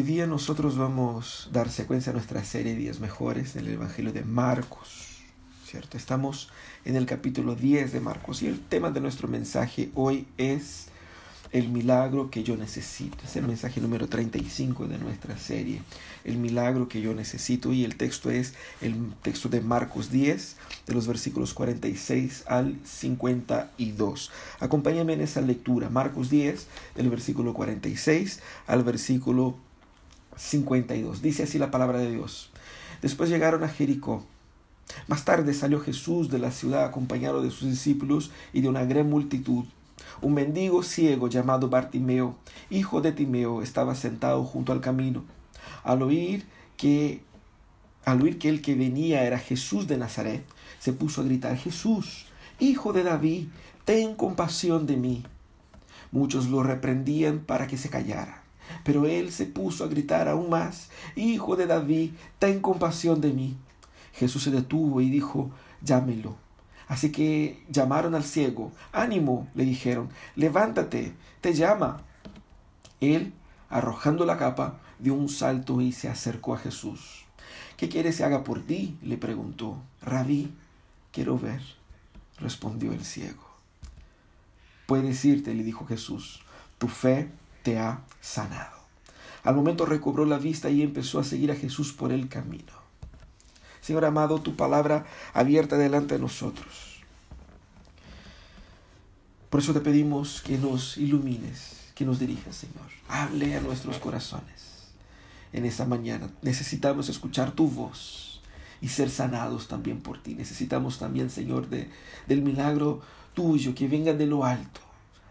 Hoy día nosotros vamos a dar secuencia a nuestra serie Días Mejores en el Evangelio de Marcos, ¿cierto? Estamos en el capítulo 10 de Marcos y el tema de nuestro mensaje hoy es el milagro que yo necesito. Es el mensaje número 35 de nuestra serie, el milagro que yo necesito y el texto es el texto de Marcos 10, de los versículos 46 al 52. Acompáñame en esa lectura, Marcos 10, del versículo 46 al versículo 52. Dice así la palabra de Dios. Después llegaron a Jericó. Más tarde salió Jesús de la ciudad acompañado de sus discípulos y de una gran multitud. Un mendigo ciego llamado Bartimeo, hijo de Timeo, estaba sentado junto al camino. Al oír que al oír que el que venía era Jesús de Nazaret, se puso a gritar, Jesús, hijo de David, ten compasión de mí. Muchos lo reprendían para que se callara. Pero él se puso a gritar aún más, Hijo de David, ten compasión de mí. Jesús se detuvo y dijo, llámelo. Así que llamaron al ciego. Ánimo, le dijeron, levántate, te llama. Él, arrojando la capa, dio un salto y se acercó a Jesús. ¿Qué quieres que haga por ti? le preguntó. Rabí, quiero ver, respondió el ciego. Puedes irte, le dijo Jesús, tu fe te ha sanado. Al momento recobró la vista y empezó a seguir a Jesús por el camino. Señor amado, tu palabra abierta delante de nosotros. Por eso te pedimos que nos ilumines, que nos dirijas, Señor. Hable a nuestros corazones en esta mañana. Necesitamos escuchar tu voz y ser sanados también por ti. Necesitamos también, Señor, de, del milagro tuyo que venga de lo alto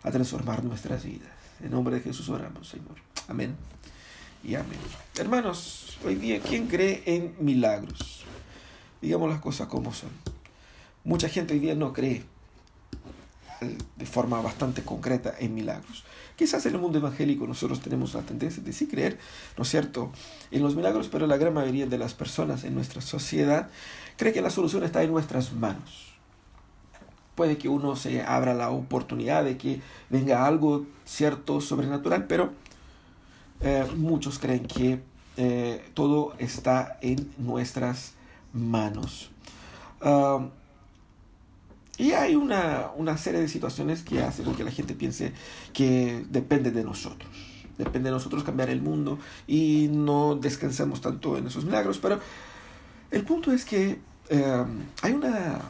a transformar nuestras vidas. En nombre de Jesús oramos, Señor. Amén y amén. Hermanos, hoy día, ¿quién cree en milagros? Digamos las cosas como son. Mucha gente hoy día no cree de forma bastante concreta en milagros. Quizás en el mundo evangélico nosotros tenemos la tendencia de sí creer, ¿no es cierto?, en los milagros, pero la gran mayoría de las personas en nuestra sociedad cree que la solución está en nuestras manos puede que uno se abra la oportunidad de que venga algo cierto sobrenatural, pero eh, muchos creen que eh, todo está en nuestras manos. y hay una, una, serie de situaciones que hacen que la gente piense que depende de nosotros. Depende de nosotros cambiar el mundo y no descansamos tanto en esos milagros. Pero el punto es que eh, hay una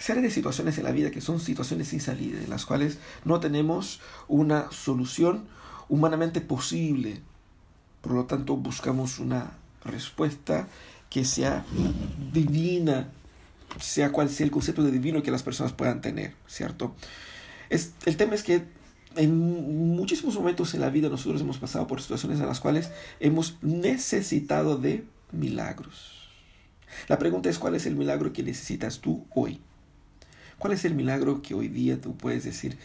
serie de situaciones en la vida que son situaciones sin salida, en las cuales no tenemos una solución humanamente posible. Por lo tanto, buscamos una respuesta que sea divina, sea cual sea el concepto de divino que las personas puedan tener, ¿cierto? Es, el tema es que en muchísimos momentos en la vida nosotros hemos pasado por situaciones en las cuales hemos necesitado de milagros. La pregunta es cuál es el milagro que necesitas tú hoy. ¿Cuál es el milagro que hoy día tú puedes decir,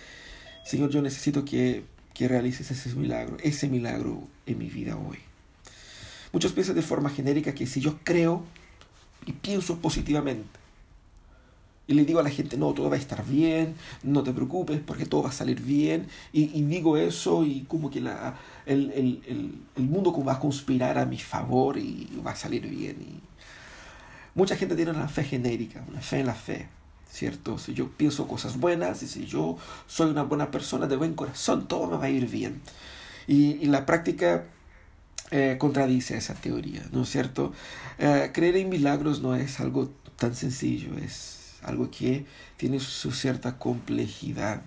Señor, yo necesito que, que realices ese milagro, ese milagro en mi vida hoy? Muchos piensan de forma genérica que si yo creo y pienso positivamente, y le digo a la gente, no, todo va a estar bien, no te preocupes porque todo va a salir bien. Y, digo eso y como que la, el, el, el, mundo va a conspirar a mi favor y va a salir bien. Y mucha gente tiene una fe genérica, una fe en la fe. ¿Cierto? Si yo pienso cosas buenas y si yo soy una buena persona de buen corazón, todo me va a ir bien. Y, la práctica eh, contradice esa teoría, ¿no es cierto? Eh, creer en milagros no es algo tan sencillo, es algo que tiene su cierta complejidad.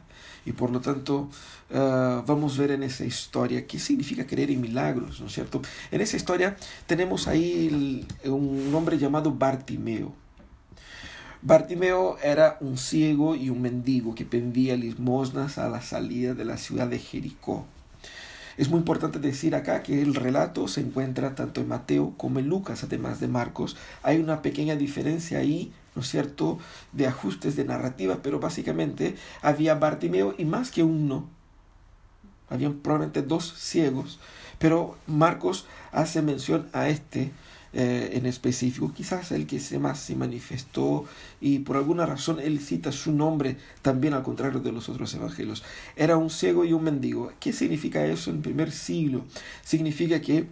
Y por lo tanto, eh, vamos a ver en esa historia qué significa creer en milagros, ¿no es cierto? En esa historia tenemos ahí un hombre llamado Bartimeo. Bartimeo era un ciego y un mendigo que pendía limosnas a la salida de la ciudad de Jericó. Es muy importante decir acá que el relato se encuentra tanto en Mateo como en Lucas, además de Marcos. Hay una pequeña diferencia ahí, ¿no es cierto?, de ajustes de narrativa, pero básicamente había Bartimeo y más que uno. Habían probablemente dos ciegos, pero Marcos hace mención a este eh, en específico, quizás el que se más se manifestó y por alguna razón él cita su nombre también al contrario de los otros evangelios. Era un ciego y un mendigo. ¿Qué significa eso en primer siglo? Significa que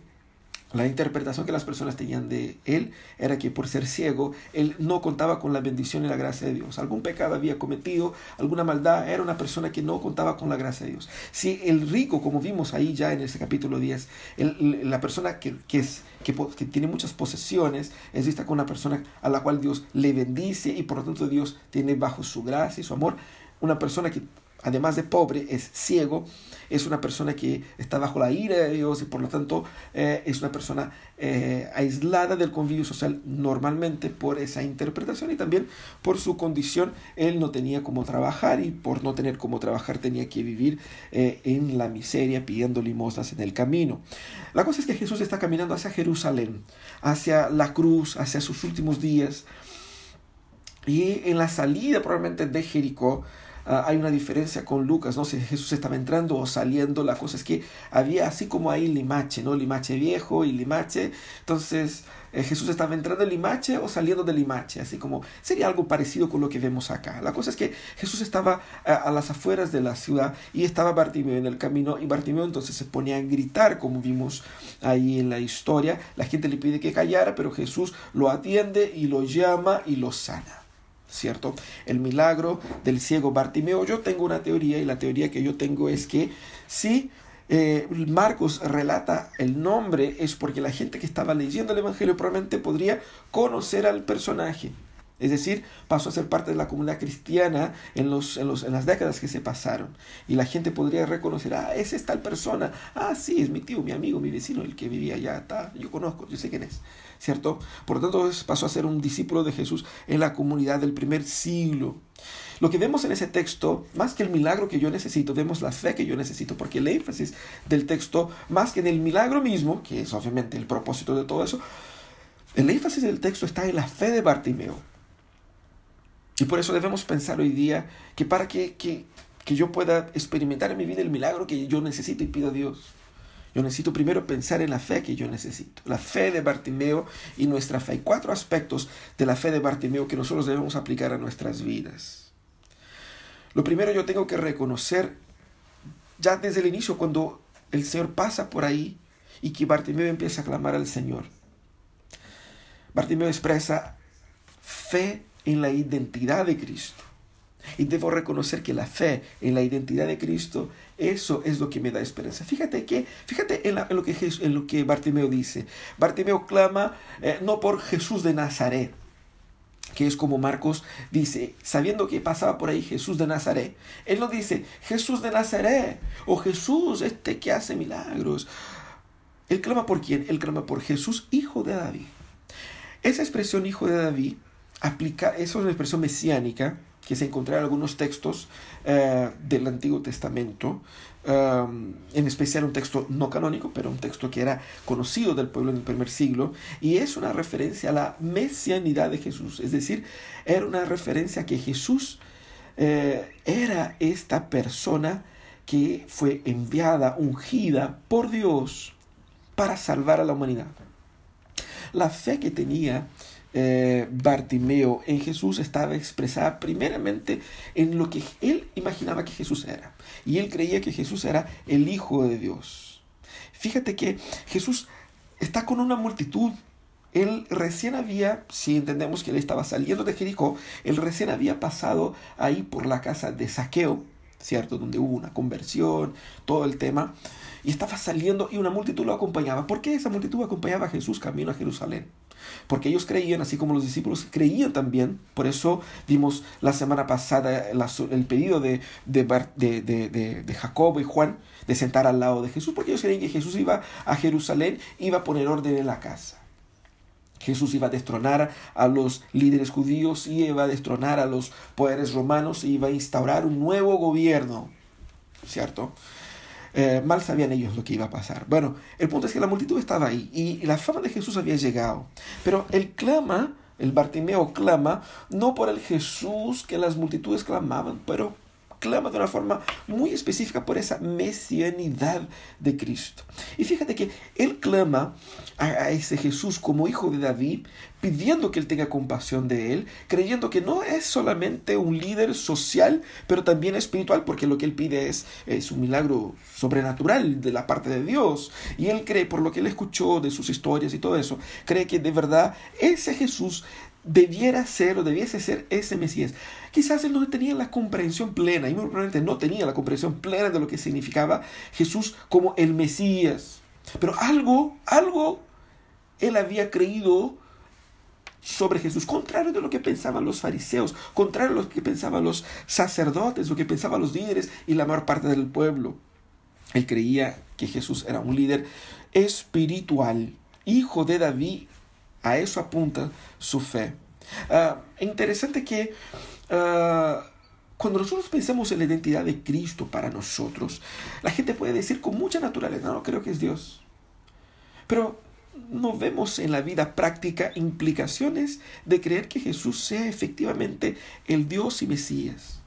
la interpretación que las personas tenían de él era que por ser ciego, él no contaba con la bendición y la gracia de Dios. Algún pecado había cometido, alguna maldad, era una persona que no contaba con la gracia de Dios. Si el rico, como vimos ahí ya en ese capítulo 10, la persona que, que, que, tiene muchas posesiones, es vista como una persona a la cual Dios le bendice y por lo tanto Dios tiene bajo su gracia y su amor una persona que además de pobre, es ciego, es una persona que está bajo la ira de Dios y por lo tanto eh, es una persona eh, aislada del convivio social normalmente por esa interpretación y también por su condición. Él no tenía cómo trabajar y por no tener cómo trabajar tenía que vivir eh, en la miseria pidiendo limosnas en el camino. La cosa es que Jesús está caminando hacia Jerusalén, hacia la cruz, hacia sus últimos días. Y en la salida probablemente de Jericó, hay una diferencia con Lucas, no sé si Jesús estaba entrando o saliendo, la cosa es que había así como ahí limache, ¿no? Limache viejo y limache, entonces eh, Jesús estaba entrando en limache o saliendo de limache, así como sería algo parecido con lo que vemos acá. La cosa es que Jesús estaba a, a las afueras de la ciudad y estaba Bartimeo en el camino y Bartimeo entonces se ponía a gritar como vimos ahí en la historia, la gente le pide que callara, pero Jesús lo atiende y lo llama y lo sana. ¿Cierto? El milagro del ciego Bartimeo. Yo tengo una teoría y la teoría que yo tengo es que si eh, Marcos relata el nombre es porque la gente que estaba leyendo el Evangelio probablemente podría conocer al personaje. Es decir, pasó a ser parte de la comunidad cristiana en, los, en, los, en las décadas que se pasaron. Y la gente podría reconocer, ah, es tal persona. Ah, sí, es mi tío, mi amigo, mi vecino, el que vivía allá. Está, yo conozco, yo sé quién es. ¿Cierto? Por lo tanto, pasó a ser un discípulo de Jesús en la comunidad del primer siglo. Lo que vemos en ese texto, más que el milagro que yo necesito, vemos la fe que yo necesito, porque el énfasis del texto, más que en el milagro mismo, que es obviamente el propósito de todo eso, el énfasis del texto está en la fe de Bartimeo. Y por eso debemos pensar hoy día que para que, que, yo pueda experimentar en mi vida el milagro que yo necesito y pido a Dios, yo necesito primero pensar en la fe que yo necesito, la fe de Bartimeo y nuestra fe. Hay cuatro aspectos de la fe de Bartimeo que nosotros debemos aplicar a nuestras vidas. Lo primero yo tengo que reconocer ya desde el inicio cuando el Señor pasa por ahí y que Bartimeo empieza a clamar al Señor. Bartimeo expresa fe en la identidad de Cristo. Y debo reconocer que la fe en la identidad de Cristo, eso es lo que me da esperanza. Fíjate que, fíjate en, lo, que, en lo que Bartimeo dice. Bartimeo clama eh, no por Jesús de Nazaret, que es como Marcos dice, sabiendo que pasaba por ahí Jesús de Nazaret. Él no dice Jesús de Nazaret o Jesús este que hace milagros. Él clama por quién? Él clama por Jesús, hijo de David. Esa expresión hijo de David aplica, es una expresión mesiánica que se encontrará en algunos textos eh, del Antiguo Testamento, um, en especial un texto no canónico, pero un texto que era conocido del pueblo en el primer siglo, y es una referencia a la mesianidad de Jesús, es decir, era una referencia a que Jesús eh, era esta persona que fue enviada, ungida por Dios para salvar a la humanidad. La fe que tenía eh, Bartimeo en Jesús estaba expresada primeramente en lo que él imaginaba que Jesús era. Y él creía que Jesús era el Hijo de Dios. Fíjate que Jesús está con una multitud. Él recién había, si entendemos que él estaba saliendo de Jericó, él recién había pasado ahí por la casa de Saqueo, ¿cierto? Donde hubo una conversión, todo el tema. Y estaba saliendo y una multitud lo acompañaba. ¿Por qué esa multitud acompañaba a Jesús camino a Jerusalén? Porque ellos creían, así como los discípulos creían también. Por eso vimos la semana pasada el pedido de, Jacobo y Juan de sentar al lado de Jesús, porque ellos creían que Jesús iba a Jerusalén, iba a poner orden en la casa. Jesús iba a destronar a los líderes judíos, iba a destronar a los poderes romanos, iba a instaurar un nuevo gobierno, ¿cierto? Eh, mal sabían ellos lo que iba a pasar. Bueno, el punto es que la multitud estaba ahí y la fama de Jesús había llegado. Pero él clama, el Bartimeo clama, no por el Jesús que las multitudes clamaban, pero clama de una forma muy específica por esa mesianidad de Cristo. Y fíjate que él clama a, ese Jesús como hijo de David, pidiendo que él tenga compasión de él, creyendo que no es solamente un líder social, pero también espiritual, porque lo que él pide es, es un milagro sobrenatural de la parte de Dios. Y él cree, por lo que él escuchó de sus historias y todo eso, cree que de verdad ese Jesús debiera ser o debiese ser ese Mesías. Quizás él no tenía la comprensión plena, y muy probablemente no tenía la comprensión plena de lo que significaba Jesús como el Mesías. Pero algo, algo él había creído sobre Jesús, contrario de lo que pensaban los fariseos, contrario a lo que pensaban los sacerdotes, lo que pensaban los líderes y la mayor parte del pueblo. Él creía que Jesús era un líder espiritual, hijo de David a eso apunta su fe. Ah, interesante que ah, cuando nosotros pensamos en la identidad de Cristo para nosotros, la gente puede decir con mucha naturaleza, no, creo que es Dios. Pero no vemos en la vida práctica implicaciones de creer que Jesús sea efectivamente el Dios y Mesías.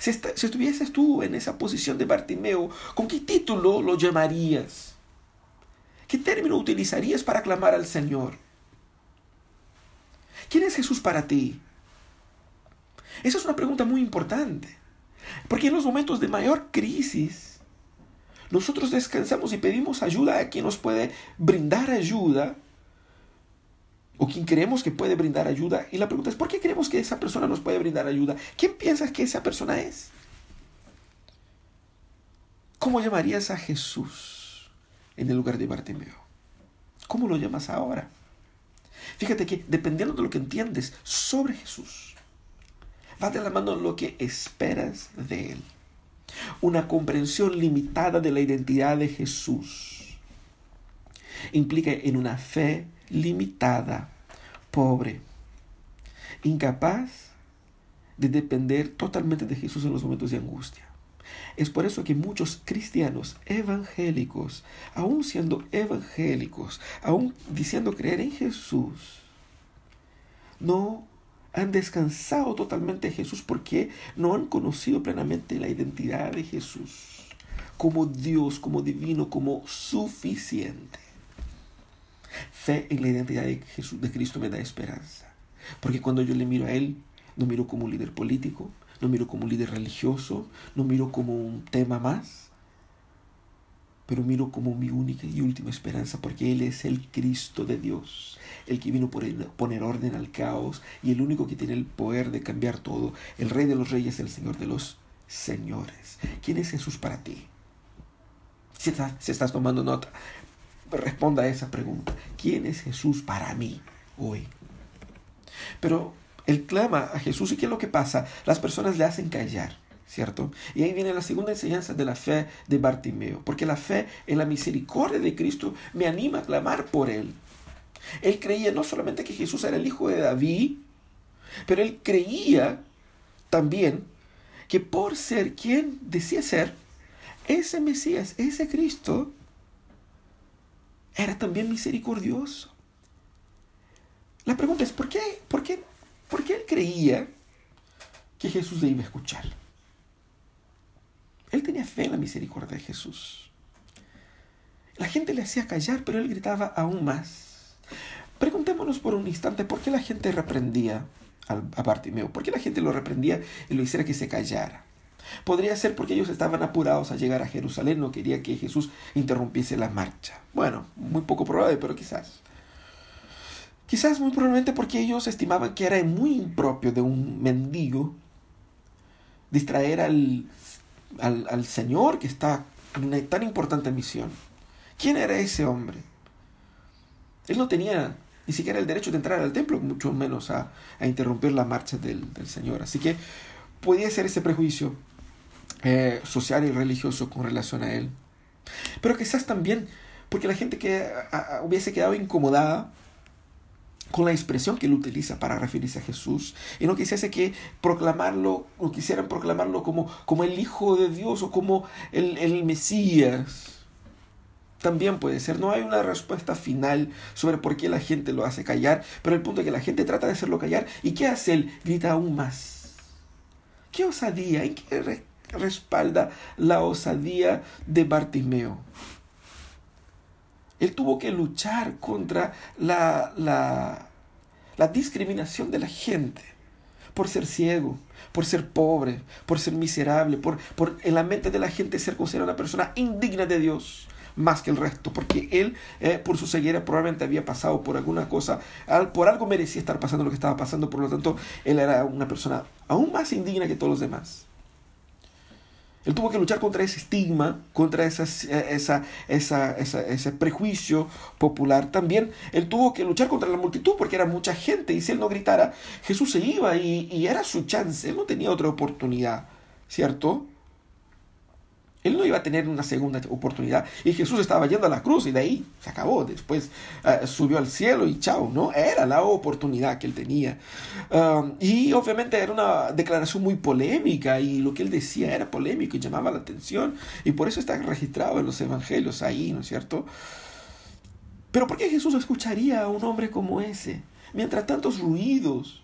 Si, si estuvieses tú en esa posición de Bartimeo, ¿con qué título lo llamarías? ¿Qué término utilizarías para clamar al Señor? ¿Quién es Jesús para ti? Esa es una pregunta muy importante. Porque en los momentos de mayor crisis, nosotros descansamos y pedimos ayuda a quien nos puede brindar ayuda o quien creemos que puede brindar ayuda. Y la pregunta es, ¿por qué creemos que esa persona nos puede brindar ayuda? ¿Quién piensas que esa persona es? ¿Cómo llamarías a Jesús en el lugar de Bartimeo? ¿Cómo lo llamas ahora? Fíjate que dependiendo de lo que entiendes sobre Jesús, va de la mano lo que esperas de Él. Una comprensión limitada de la identidad de Jesús implica en una fe limitada, pobre, incapaz de depender totalmente de Jesús en los momentos de angustia. Es por eso que muchos cristianos evangélicos, aún siendo evangélicos, aún diciendo creer en Jesús, no han descansado totalmente de Jesús porque no han conocido plenamente la identidad de Jesús como Dios, como divino, como suficiente. Fe en la identidad de Jesús, de Cristo me da esperanza. Porque cuando yo le miro a Él, no miro como un líder político, no miro como un líder religioso, no miro como un tema más, pero miro como mi única y última esperanza, porque Él es el Cristo de Dios, el que vino por poner orden al caos y el único que tiene el poder de cambiar todo, el Rey de los Reyes, el Señor de los Señores. ¿Quién es Jesús para ti? Si estás, si estás tomando nota, responda a esa pregunta. ¿Quién es Jesús para mí hoy? Pero él clama a Jesús y ¿qué es lo que pasa? Las personas le hacen callar. ¿Cierto? Y ahí viene la segunda enseñanza de la fe de Bartimeo, porque la fe en la misericordia de Cristo me anima a clamar por Él. Él creía no solamente que Jesús era el hijo de David, pero él creía también que por ser quien decía ser, ese Mesías, ese Cristo, era también misericordioso. La pregunta es, ¿por qué, por qué porque él creía que Jesús le iba a escuchar. Él tenía fe en la misericordia de Jesús. La gente le hacía callar, pero él gritaba aún más. Preguntémonos por un instante por qué la gente reprendía a Bartimeo, por qué la gente lo reprendía y lo hiciera que se callara. Podría ser porque ellos estaban apurados a llegar a Jerusalén, no quería que Jesús interrumpiese la marcha. Bueno, muy poco probable, pero quizás. Quizás muy probablemente porque ellos estimaban que era muy impropio de un mendigo distraer al, al, Señor que está en una tan importante misión. ¿Quién era ese hombre? Él no tenía ni siquiera el derecho de entrar al templo, mucho menos a, interrumpir la marcha del, Señor. Así que podía ser ese prejuicio eh, social y religioso con relación a él. Pero quizás también porque la gente que hubiese quedado incomodada con la expresión que él utiliza para referirse a Jesús y no quisiese que proclamarlo o quisieran proclamarlo como, como el Hijo de Dios o como el, el Mesías. También puede ser, no hay una respuesta final sobre por qué la gente lo hace callar, pero el punto es que la gente trata de hacerlo callar y ¿qué hace él? Grita aún más. ¿Qué osadía? ¿En qué respalda la osadía de Bartimeo. Él tuvo que luchar contra la, la, la discriminación de la gente por ser ciego, por ser pobre, por ser miserable, por, por en la mente de la gente ser considerado una persona indigna de Dios más que el resto, porque él eh, por su ceguera probablemente había pasado por alguna cosa, por algo merecía estar pasando lo que estaba pasando, por lo tanto él era una persona aún más indigna que todos los demás. Él tuvo que luchar contra ese estigma, contra esa, esa, ese prejuicio popular. También él tuvo que luchar contra la multitud porque era mucha gente y si él no gritara, Jesús se iba y, y era su chance, él no tenía otra oportunidad, ¿cierto? Él no iba a tener una segunda oportunidad. Y Jesús estaba yendo a la cruz y de ahí se acabó. Después eh, subió al cielo y chao, ¿no? Era la oportunidad que él tenía. Y obviamente era una declaración muy polémica y lo que él decía era polémico y llamaba la atención. Y por eso está registrado en los evangelios ahí, ¿no es cierto? Pero ¿por qué Jesús escucharía a un hombre como ese? Mientras tantos ruidos,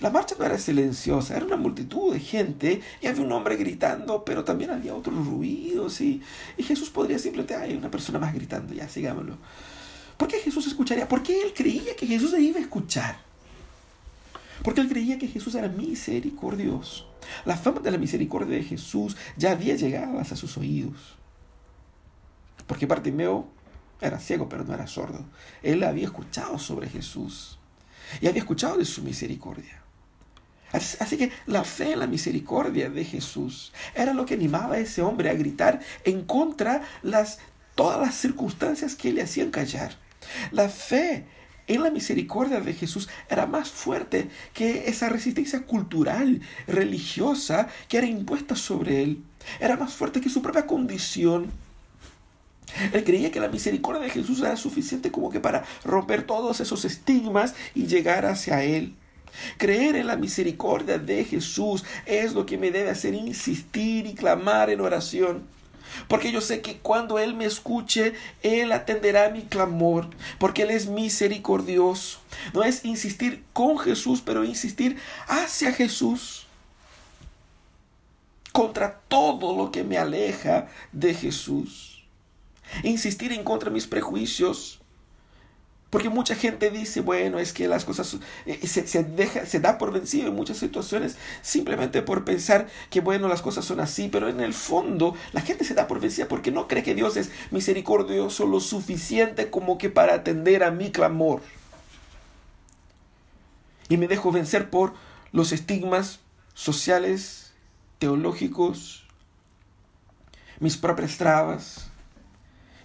la marcha no era silenciosa, era una multitud de gente y había un hombre gritando, pero también había otros ruidos y, y Jesús podría simplemente, hay una persona más gritando, ya sigámoslo. ¿Por qué Jesús escucharía? Porque él creía que Jesús se iba a escuchar. Porque él creía que Jesús era misericordioso. La fama de la misericordia de Jesús ya había llegado hasta sus oídos. Porque Bartimeo era ciego, pero no era sordo. Él había escuchado sobre Jesús y había escuchado de su misericordia. Así que la fe en la misericordia de Jesús era lo que animaba a ese hombre a gritar en contra las todas las circunstancias que le hacían callar. La fe en la misericordia de Jesús era más fuerte que esa resistencia cultural, religiosa que era impuesta sobre él. Era más fuerte que su propia condición. Él creía que la misericordia de Jesús era suficiente como que para romper todos esos estigmas y llegar hacia él. Creer en la misericordia de Jesús es lo que me debe hacer insistir y clamar en oración. Porque yo sé que cuando Él me escuche, Él atenderá mi clamor, porque Él es misericordioso. No es insistir con Jesús, pero insistir hacia Jesús. Contra todo lo que me aleja de Jesús. Insistir en contra de mis prejuicios, porque mucha gente dice, bueno, es que las cosas eh, se, deja, se da por vencido en muchas situaciones simplemente por pensar que, bueno, las cosas son así, pero en el fondo la gente se da por vencida porque no cree que Dios es misericordioso lo suficiente como que para atender a mi clamor. Y me dejo vencer por los estigmas sociales, teológicos, mis propias trabas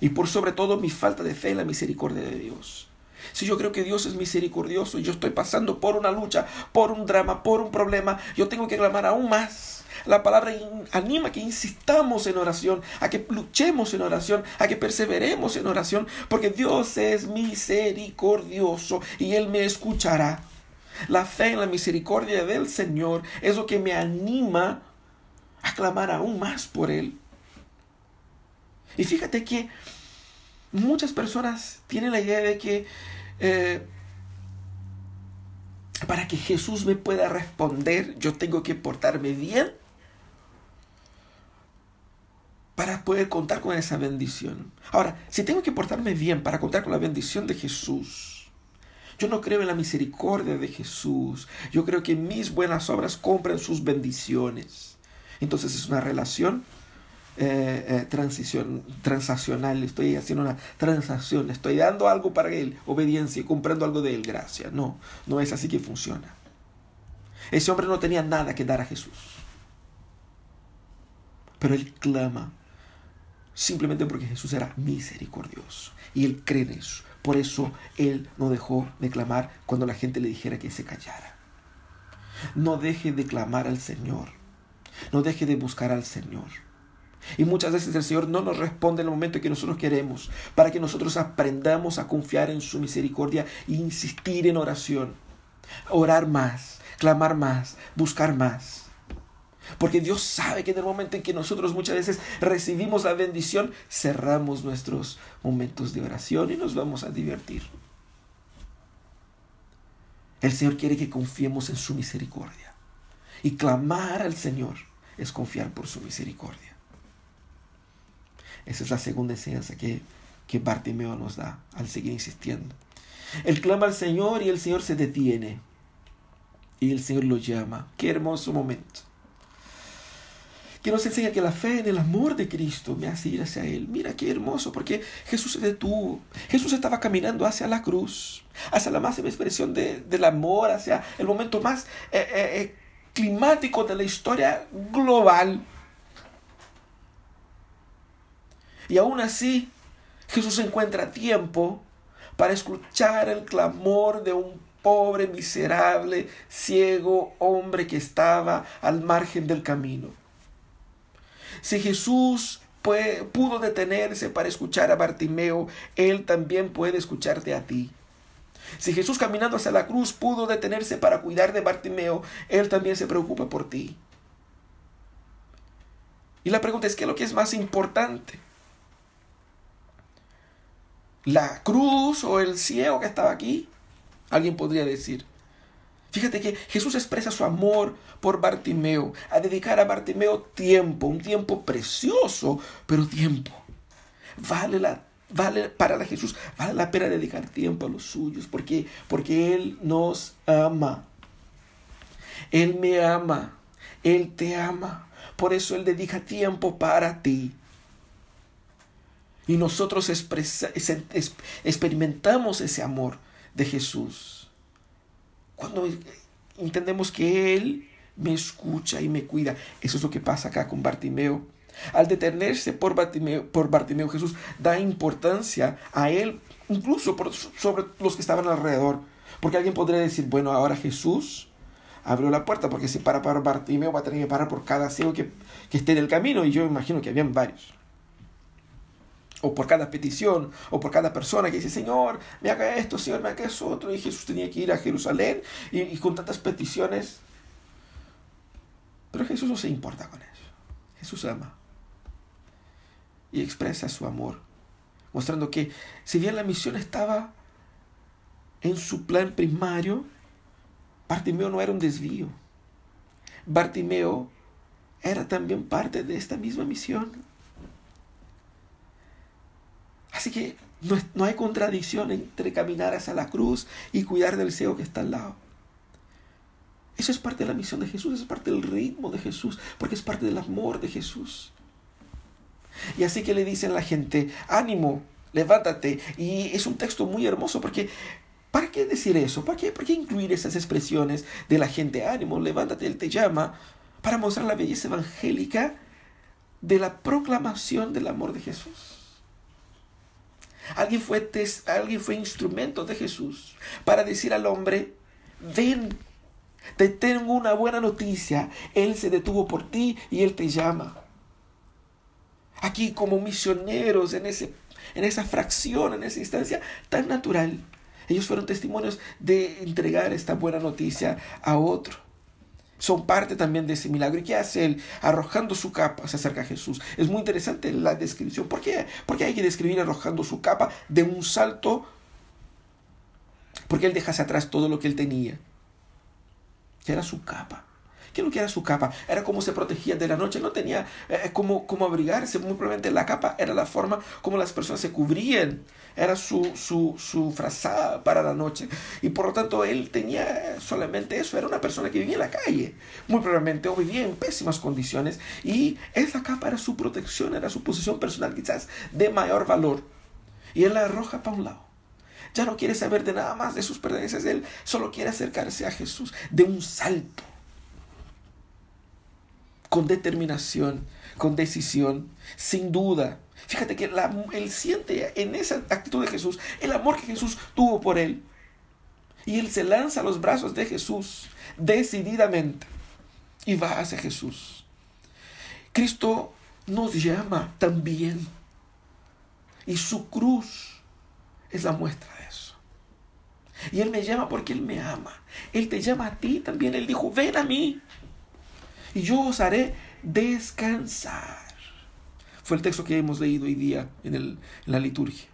y por sobre todo mi falta de fe en la misericordia de Dios. Si yo creo que Dios es misericordioso y yo estoy pasando por una lucha, por un drama, por un problema, yo tengo que clamar aún más. La palabra anima que insistamos en oración, a que luchemos en oración, a que perseveremos en oración, porque Dios es misericordioso y Él me escuchará. La fe en la misericordia del Señor es lo que me anima a clamar aún más por Él. Y fíjate que muchas personas tienen la idea de que eh, para que Jesús me pueda responder, yo tengo que portarme bien para poder contar con esa bendición. Ahora, si tengo que portarme bien para contar con la bendición de Jesús, yo no creo en la misericordia de Jesús. Yo creo que mis buenas obras compran sus bendiciones. Entonces es una relación eh, eh, transición, transaccional, estoy haciendo una transacción, estoy dando algo para él, obediencia, y comprando algo de él, gracia. No, no es así que funciona. Ese hombre no tenía nada que dar a Jesús. Pero él clama simplemente porque Jesús era misericordioso y él cree en eso. Por eso él no dejó de clamar cuando la gente le dijera que se callara. No deje de clamar al Señor. No deje de buscar al Señor. Y muchas veces el Señor no nos responde en el momento que nosotros queremos, para que nosotros aprendamos a confiar en su misericordia e insistir en oración. Orar más, clamar más, buscar más. Porque Dios sabe que en el momento en que nosotros muchas veces recibimos la bendición, cerramos nuestros momentos de oración y nos vamos a divertir. El Señor quiere que confiemos en su misericordia y clamar al Señor es confiar por su misericordia. Esa es la segunda enseñanza que, que Bartimeo nos da al seguir insistiendo. Él clama al Señor y el Señor se detiene. Y el Señor lo llama. Qué hermoso momento. Que nos enseña que la fe en el amor de Cristo me hace ir hacia Él. Mira qué hermoso, porque Jesús se detuvo. Jesús estaba caminando hacia la cruz, hacia la máxima expresión de, del amor, hacia el momento más eh, eh, eh, climático de la historia global. Y aún así, Jesús encuentra tiempo para escuchar el clamor de un pobre, miserable, ciego hombre que estaba al margen del camino. Si Jesús pudo detenerse para escuchar a Bartimeo, Él también puede escucharte a ti. Si Jesús caminando hacia la cruz pudo detenerse para cuidar de Bartimeo, Él también se preocupa por ti. Y la pregunta es, ¿qué es lo que es más importante? ¿La cruz o el ciego que estaba aquí? Alguien podría decir. Fíjate que Jesús expresa su amor por Bartimeo, a dedicar a Bartimeo tiempo, un tiempo precioso, pero tiempo. Vale la vale para la Jesús, vale la pena dedicar tiempo a los suyos, porque porque él nos ama. Él me ama, él te ama. Por eso él dedica tiempo para ti. Y nosotros experimentamos ese amor de Jesús. Cuando entendemos que Él me escucha y me cuida. Eso es lo que pasa acá con Bartimeo. Al detenerse por Bartimeo, por Bartimeo Jesús da importancia a Él, incluso sobre los que estaban alrededor. Porque alguien podría decir, bueno, ahora Jesús abrió la puerta, porque si para para Bartimeo va a tener que parar por cada ciego que, que esté en el camino, y yo imagino que habían varios o por cada petición, o por cada persona que dice, Señor, me haga esto, Señor, me haga eso otro, y Jesús tenía que ir a Jerusalén y, con tantas peticiones. Pero Jesús no se importa con eso. Jesús ama y expresa su amor, mostrando que si bien la misión estaba en su plan primario, Bartimeo no era un desvío. Bartimeo era también parte de esta misma misión. Así que no, hay contradicción entre caminar hacia la cruz y cuidar del ciego que está al lado. Eso es parte de la misión de Jesús, es parte del ritmo de Jesús, porque es parte del amor de Jesús. Y así que le dicen a la gente, ánimo, levántate. Y es un texto muy hermoso porque ¿para qué decir eso? ¿Para qué, ¿Para qué incluir esas expresiones de la gente, ánimo, levántate, Él te llama? Para mostrar la belleza evangélica de la proclamación del amor de Jesús. Alguien fue, alguien fue instrumento de Jesús para decir al hombre, ven, te tengo una buena noticia. Él se detuvo por ti y Él te llama. Aquí como misioneros en, ese, en esa fracción, en esa instancia tan natural, ellos fueron testimonios de entregar esta buena noticia a otro son parte también de ese milagro. ¿Y qué hace él? Arrojando su capa se acerca a Jesús. Es muy interesante la descripción. ¿Por qué? Porque hay que describir arrojando su capa de un salto. Porque él deja hacia atrás todo lo que él tenía. Que era su capa. ¿Qué es lo que era su capa? Era como se protegía de la noche. No tenía eh, como cómo, abrigarse. Muy probablemente la capa era la forma como las personas se cubrían. Era su, su, su frazada para la noche. Y por lo tanto él tenía solamente eso. Era una persona que vivía en la calle. Muy probablemente o vivía en pésimas condiciones. Y esa capa era su protección, era su posición personal quizás de mayor valor. Y él la arroja para un lado. Ya no quiere saber de nada más de sus pertenencias. Él solo quiere acercarse a Jesús de un salto con determinación, con decisión, sin duda. Fíjate que él siente en esa actitud de Jesús el amor que Jesús tuvo por él. Y él se lanza a los brazos de Jesús decididamente y va hacia Jesús. Cristo nos llama también. Y su cruz es la muestra de eso. Y Él me llama porque Él me ama. Él te llama a ti también. Él dijo, ven a mí y yo os haré descansar. Fue el texto que hemos leído hoy día en, en la liturgia.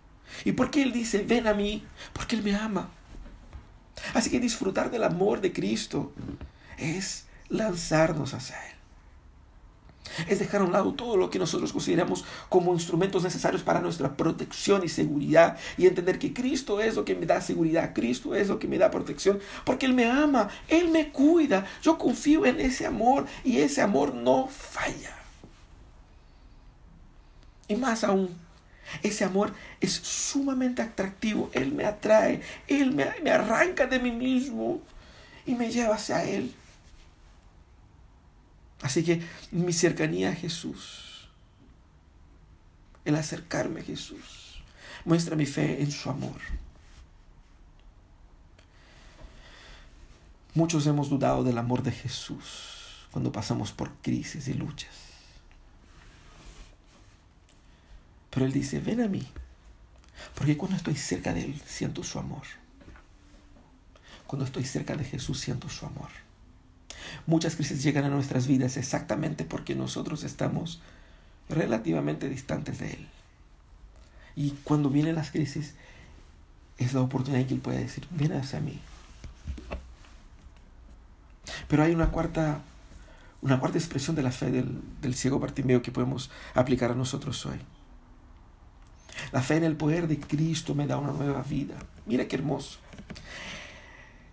¿Y por qué Él dice, ven a mí? Porque Él me ama. Así que disfrutar del amor de Cristo es lanzarnos hacia Él. Es dejar a un lado todo lo que nosotros consideramos como instrumentos necesarios para nuestra protección y seguridad y entender que Cristo es lo que me da seguridad, Cristo es lo que me da protección, porque Él me ama, Él me cuida, yo confío en ese amor y ese amor no falla. Y más aún, ese amor es sumamente atractivo, Él me atrae, Él me, me arranca de mí mismo y me lleva hacia Él. Así que mi cercanía a Jesús, el acercarme a Jesús, muestra mi fe en su amor. Muchos hemos dudado del amor de Jesús cuando pasamos por crisis y luchas. Pero Él dice, ven a mí, porque cuando estoy cerca de Él siento su amor. Cuando estoy cerca de Jesús siento su amor. Muchas crisis llegan a nuestras vidas exactamente porque nosotros estamos relativamente distantes de Él. Y cuando vienen las crisis, es la oportunidad que Él puede decir, ven hacia mí. Pero hay una cuarta, una cuarta expresión de la fe del, del ciego Bartimeo que podemos aplicar a nosotros hoy. La fe en el poder de Cristo me da una nueva vida. Mira qué hermoso.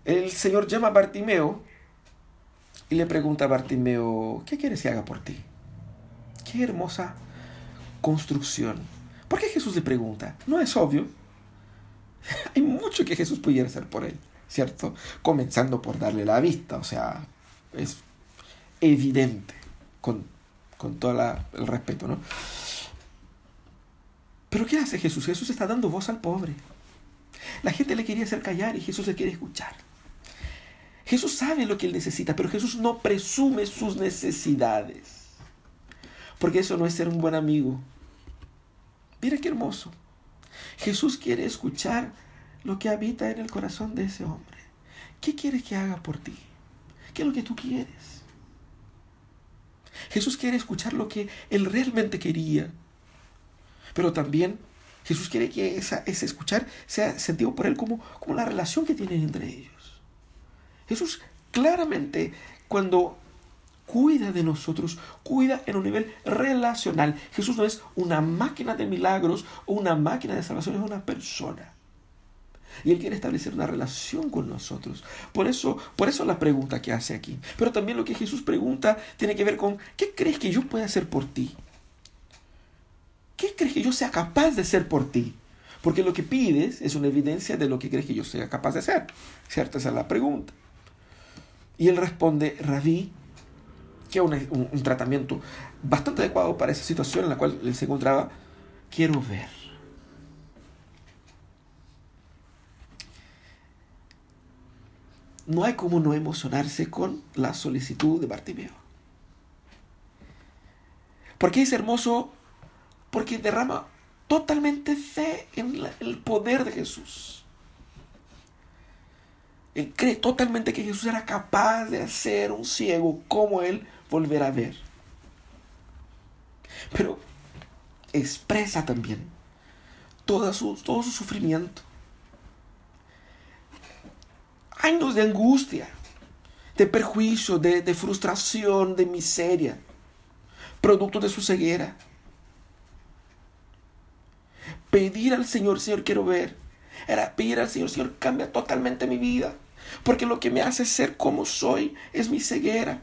El Señor llama a Bartimeo y le pregunta a Bartimeo, ¿qué quieres que haga por ti? Qué hermosa construcción. ¿Por qué Jesús le pregunta? No es obvio. Hay mucho que Jesús pudiera hacer por él, ¿cierto? Comenzando por darle la vista, o sea, es evidente, con, con todo el respeto, ¿no? Pero ¿qué hace Jesús? Jesús está dando voz al pobre. La gente le quería hacer callar y Jesús le quiere escuchar. Jesús sabe lo que él necesita, pero Jesús no presume sus necesidades. Porque eso no es ser un buen amigo. Mira qué hermoso. Jesús quiere escuchar lo que habita en el corazón de ese hombre. ¿Qué quiere que haga por ti? ¿Qué es lo que tú quieres? Jesús quiere escuchar lo que él realmente quería. Pero también Jesús quiere que ese escuchar sea sentido por él como, como la relación que tienen entre ellos. Jesús claramente cuando cuida de nosotros, cuida en un nivel relacional. Jesús no es una máquina de milagros o una máquina de salvación, es una persona. Y Él quiere establecer una relación con nosotros. Por eso, por eso la pregunta que hace aquí. Pero también lo que Jesús pregunta tiene que ver con, ¿qué crees que yo pueda hacer por ti? ¿Qué crees que yo sea capaz de hacer por ti? Porque lo que pides es una evidencia de lo que crees que yo sea capaz de hacer. ¿Cierto? Esa es la pregunta. Y él responde, Rabí, que un, tratamiento bastante adecuado para esa situación en la cual él se encontraba, quiero ver. No hay como no emocionarse con la solicitud de Bartimeo. Porque es hermoso, porque derrama totalmente fe en el poder de Jesús. Él cree totalmente que Jesús era capaz de hacer un ciego como él volver a ver. Pero expresa también todo su, todo su sufrimiento. Años de angustia, de perjuicio, de, de frustración, de miseria, producto de su ceguera. Pedir al Señor, Señor, quiero ver era pedir al Señor, Señor, cambia totalmente mi vida. Porque lo que me hace ser como soy es mi ceguera.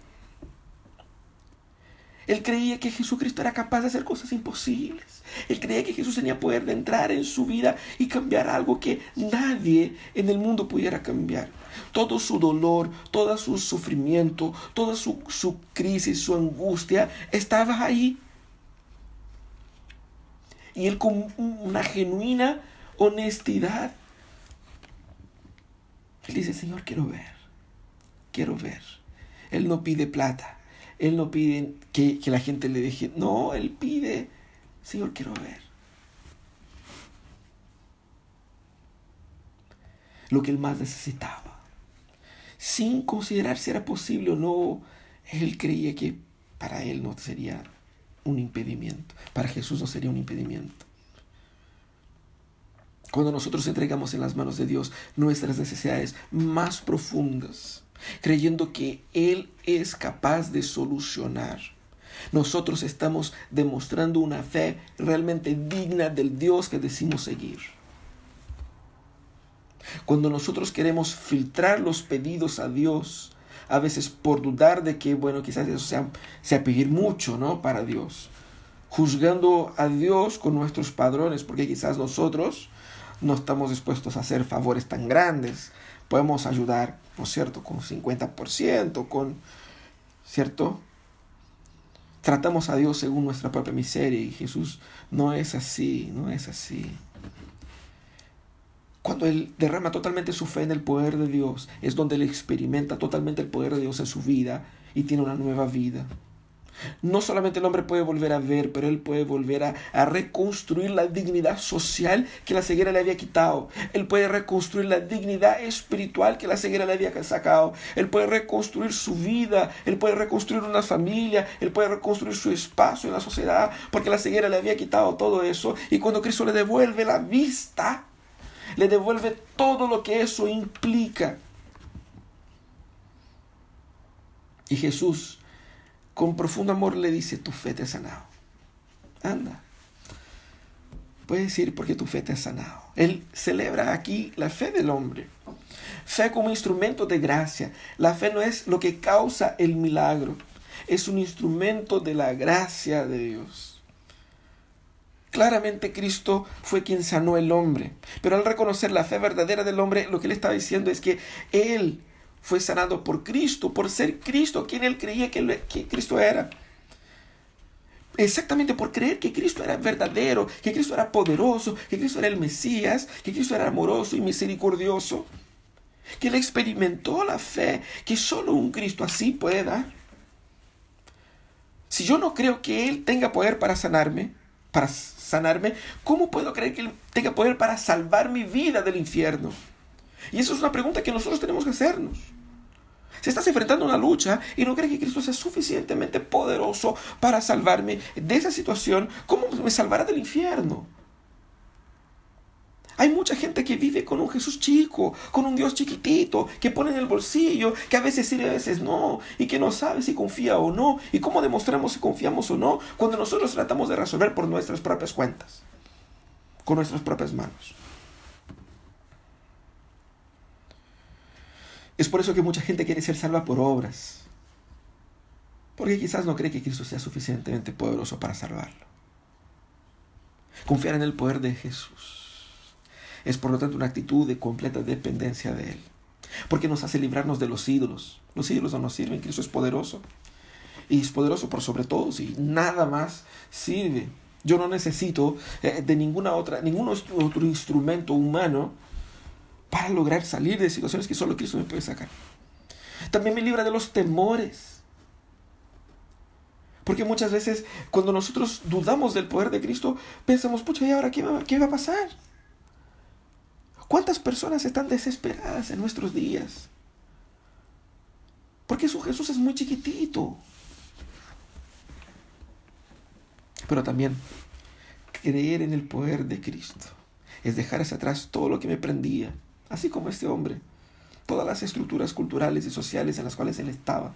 Él creía que Jesucristo era capaz de hacer cosas imposibles. Él creía que Jesús tenía poder de entrar en su vida y cambiar algo que nadie en el mundo pudiera cambiar. Todo su dolor, todo su sufrimiento, toda su, su crisis, su angustia estaba ahí. Y él con una genuina honestidad. Él dice, Señor, quiero ver, quiero ver. Él no pide plata, Él no pide que, que la gente le deje, no, Él pide, Señor, quiero ver. Lo que Él más necesitaba. Sin considerar si era posible o no, Él creía que para Él no sería un impedimento, para Jesús no sería un impedimento. Cuando nosotros entregamos en las manos de Dios nuestras necesidades más profundas, creyendo que Él es capaz de solucionar, nosotros estamos demostrando una fe realmente digna del Dios que decimos seguir. Cuando nosotros queremos filtrar los pedidos a Dios, a veces por dudar de que, bueno, quizás eso sea, sea pedir mucho, ¿no? Para Dios. Juzgando a Dios con nuestros padrones, porque quizás nosotros no estamos dispuestos a hacer favores tan grandes. Podemos ayudar, ¿no es cierto?, con 50%, con, ¿cierto? Tratamos a Dios según nuestra propia miseria y Jesús no es así, no es así. Cuando Él derrama totalmente su fe en el poder de Dios, es donde Él experimenta totalmente el poder de Dios en su vida y tiene una nueva vida. No solamente el hombre puede volver a ver, pero él puede volver a, reconstruir la dignidad social que la ceguera le había quitado. Él puede reconstruir la dignidad espiritual que la ceguera le había sacado. Él puede reconstruir su vida. Él puede reconstruir una familia. Él puede reconstruir su espacio en la sociedad porque la ceguera le había quitado todo eso. Y cuando Cristo le devuelve la vista, le devuelve todo lo que eso implica. Y Jesús, con profundo amor, le dice, tu fe te ha sanado. Anda. Puedes ir porque tu fe te ha sanado. Él celebra aquí la fe del hombre. Fe como instrumento de gracia. La fe no es lo que causa el milagro. Es un instrumento de la gracia de Dios. Claramente Cristo fue quien sanó el hombre, pero al reconocer la fe verdadera del hombre, lo que él estaba diciendo es que él fue sanado por Cristo, por ser Cristo, quien él creía que, Cristo era. Exactamente por creer que Cristo era verdadero, que Cristo era poderoso, que Cristo era el Mesías, que Cristo era amoroso y misericordioso, que él experimentó la fe que solo un Cristo así puede dar. Si yo no creo que Él tenga poder para sanarme, para sanarme, ¿cómo puedo creer que Él tenga poder para salvar mi vida del infierno? Y eso es una pregunta que nosotros tenemos que hacernos. Si estás enfrentando una lucha y no crees que Cristo sea suficientemente poderoso para salvarme de esa situación, ¿cómo me salvará del infierno? Hay mucha gente que vive con un Jesús chico, con un Dios chiquitito, que pone en el bolsillo, que a veces sí y a veces no, y que no sabe si confía o no, y cómo demostramos si confiamos o no, cuando nosotros tratamos de resolver por nuestras propias cuentas, con nuestras propias manos. Es por eso que mucha gente quiere ser salva por obras, porque quizás no cree que Cristo sea suficientemente poderoso para salvarlo. Confiar en el poder de Jesús es por lo tanto una actitud de completa dependencia de Él. Porque nos hace librarnos de los ídolos. Los ídolos no nos sirven, Cristo es poderoso. Y es poderoso por sobre todo, y nada más sirve. Yo no necesito eh, de ninguna otra, ningún otro instrumento humano para lograr salir de situaciones que solo Cristo me puede sacar. También me libra de los temores. Porque muchas veces cuando nosotros dudamos del poder de Cristo, pensamos, pucha, ¿y ahora qué qué va a pasar? ¿Cuántas personas están desesperadas en nuestros días? Porque su Jesús es muy chiquitito. Pero también creer en el poder de Cristo es dejar hacia atrás todo lo que me prendía, así como este hombre, todas las estructuras culturales y sociales en las cuales él estaba.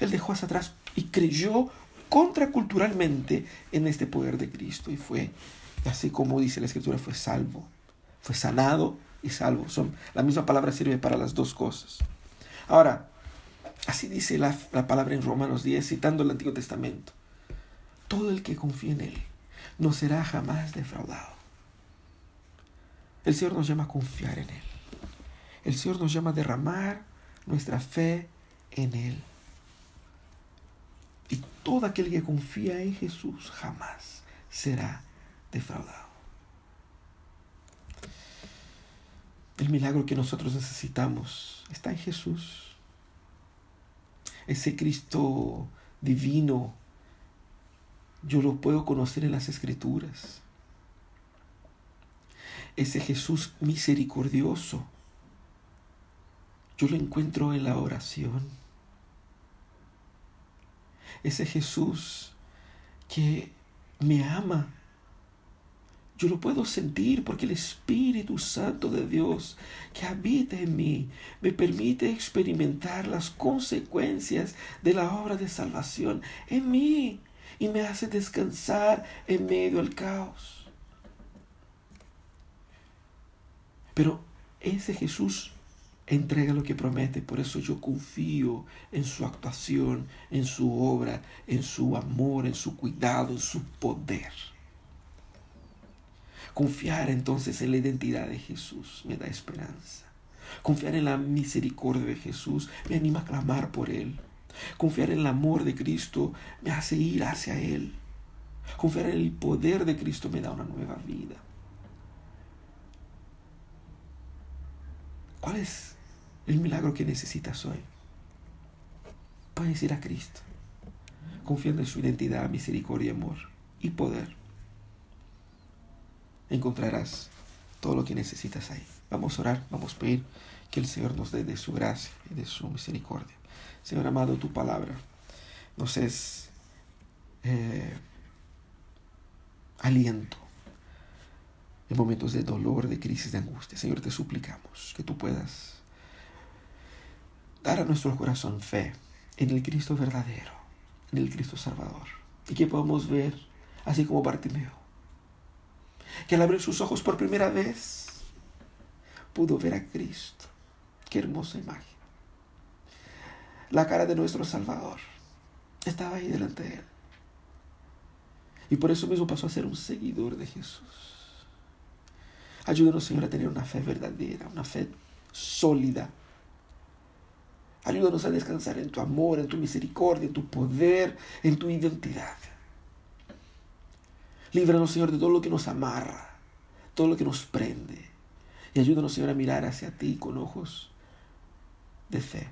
Él dejó hacia atrás y creyó contraculturalmente en este poder de Cristo y fue, así como dice la escritura, fue salvo fue sanado y salvo. Son, la misma palabra sirve para las dos cosas. Ahora, así dice la, la palabra en Romanos 10, citando el Antiguo Testamento. Todo el que confía en Él no será jamás defraudado. El Señor nos llama a confiar en Él. El Señor nos llama a derramar nuestra fe en Él. Y todo aquel que confía en Jesús jamás será defraudado. El milagro que nosotros necesitamos está en Jesús. Ese Cristo divino, yo lo puedo conocer en las escrituras. Ese Jesús misericordioso, yo lo encuentro en la oración. Ese Jesús que me ama, Yo lo puedo sentir porque el Espíritu Santo de Dios que habita en mí me permite experimentar las consecuencias de la obra de salvación en mí y me hace descansar en medio del caos. Pero ese Jesús entrega lo que promete, por eso yo confío en su actuación, en su obra, en su amor, en su cuidado, en su poder. Confiar entonces en la identidad de Jesús me da esperanza. Confiar en la misericordia de Jesús me anima a clamar por Él. Confiar en el amor de Cristo me hace ir hacia Él. Confiar en el poder de Cristo me da una nueva vida. ¿Cuál es el milagro que necesitas hoy? Puedes a Cristo, confiando en su identidad, misericordia, amor y poder encontrarás todo lo que necesitas ahí. Vamos a orar, vamos a pedir que el Señor nos dé de su gracia y de su misericordia. Señor amado, tu palabra nos es eh, aliento en momentos de dolor, de crisis, de angustia. Señor, te suplicamos que tú puedas dar a nuestro corazón fe en el Cristo verdadero, en el Cristo Salvador, y que podamos ver, así como Bartimeo, que al abrir sus ojos por primera vez pudo ver a Cristo. Qué hermosa imagen. La cara de nuestro Salvador estaba ahí delante de él. Y por eso mismo pasó a ser un seguidor de Jesús. Ayúdanos, Señor, a tener una fe verdadera, una fe sólida. Ayúdanos a descansar en tu amor, en tu misericordia, en tu poder, en tu identidad. Líbranos, Señor, de todo lo que nos amarra, todo lo que nos prende. Y ayúdanos, Señor, a mirar hacia ti con ojos de fe.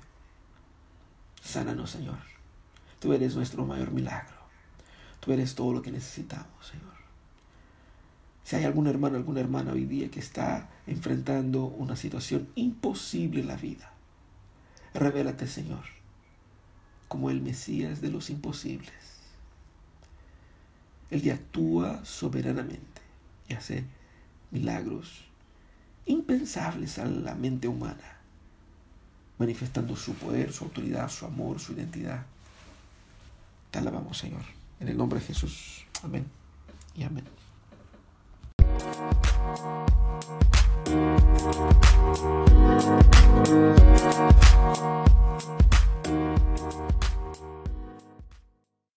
Sánanos, Señor. Tú eres nuestro mayor milagro. Tú eres todo lo que necesitamos, Señor. Si hay algún hermano, alguna hermana hoy día que está enfrentando una situación imposible en la vida, revélate, Señor, como el Mesías de los imposibles el que actúa soberanamente y hace milagros impensables a la mente humana, manifestando su poder, su autoridad, su amor, su identidad. Te alabamos, Señor. En el nombre de Jesús. Amén y amén. We'll be right.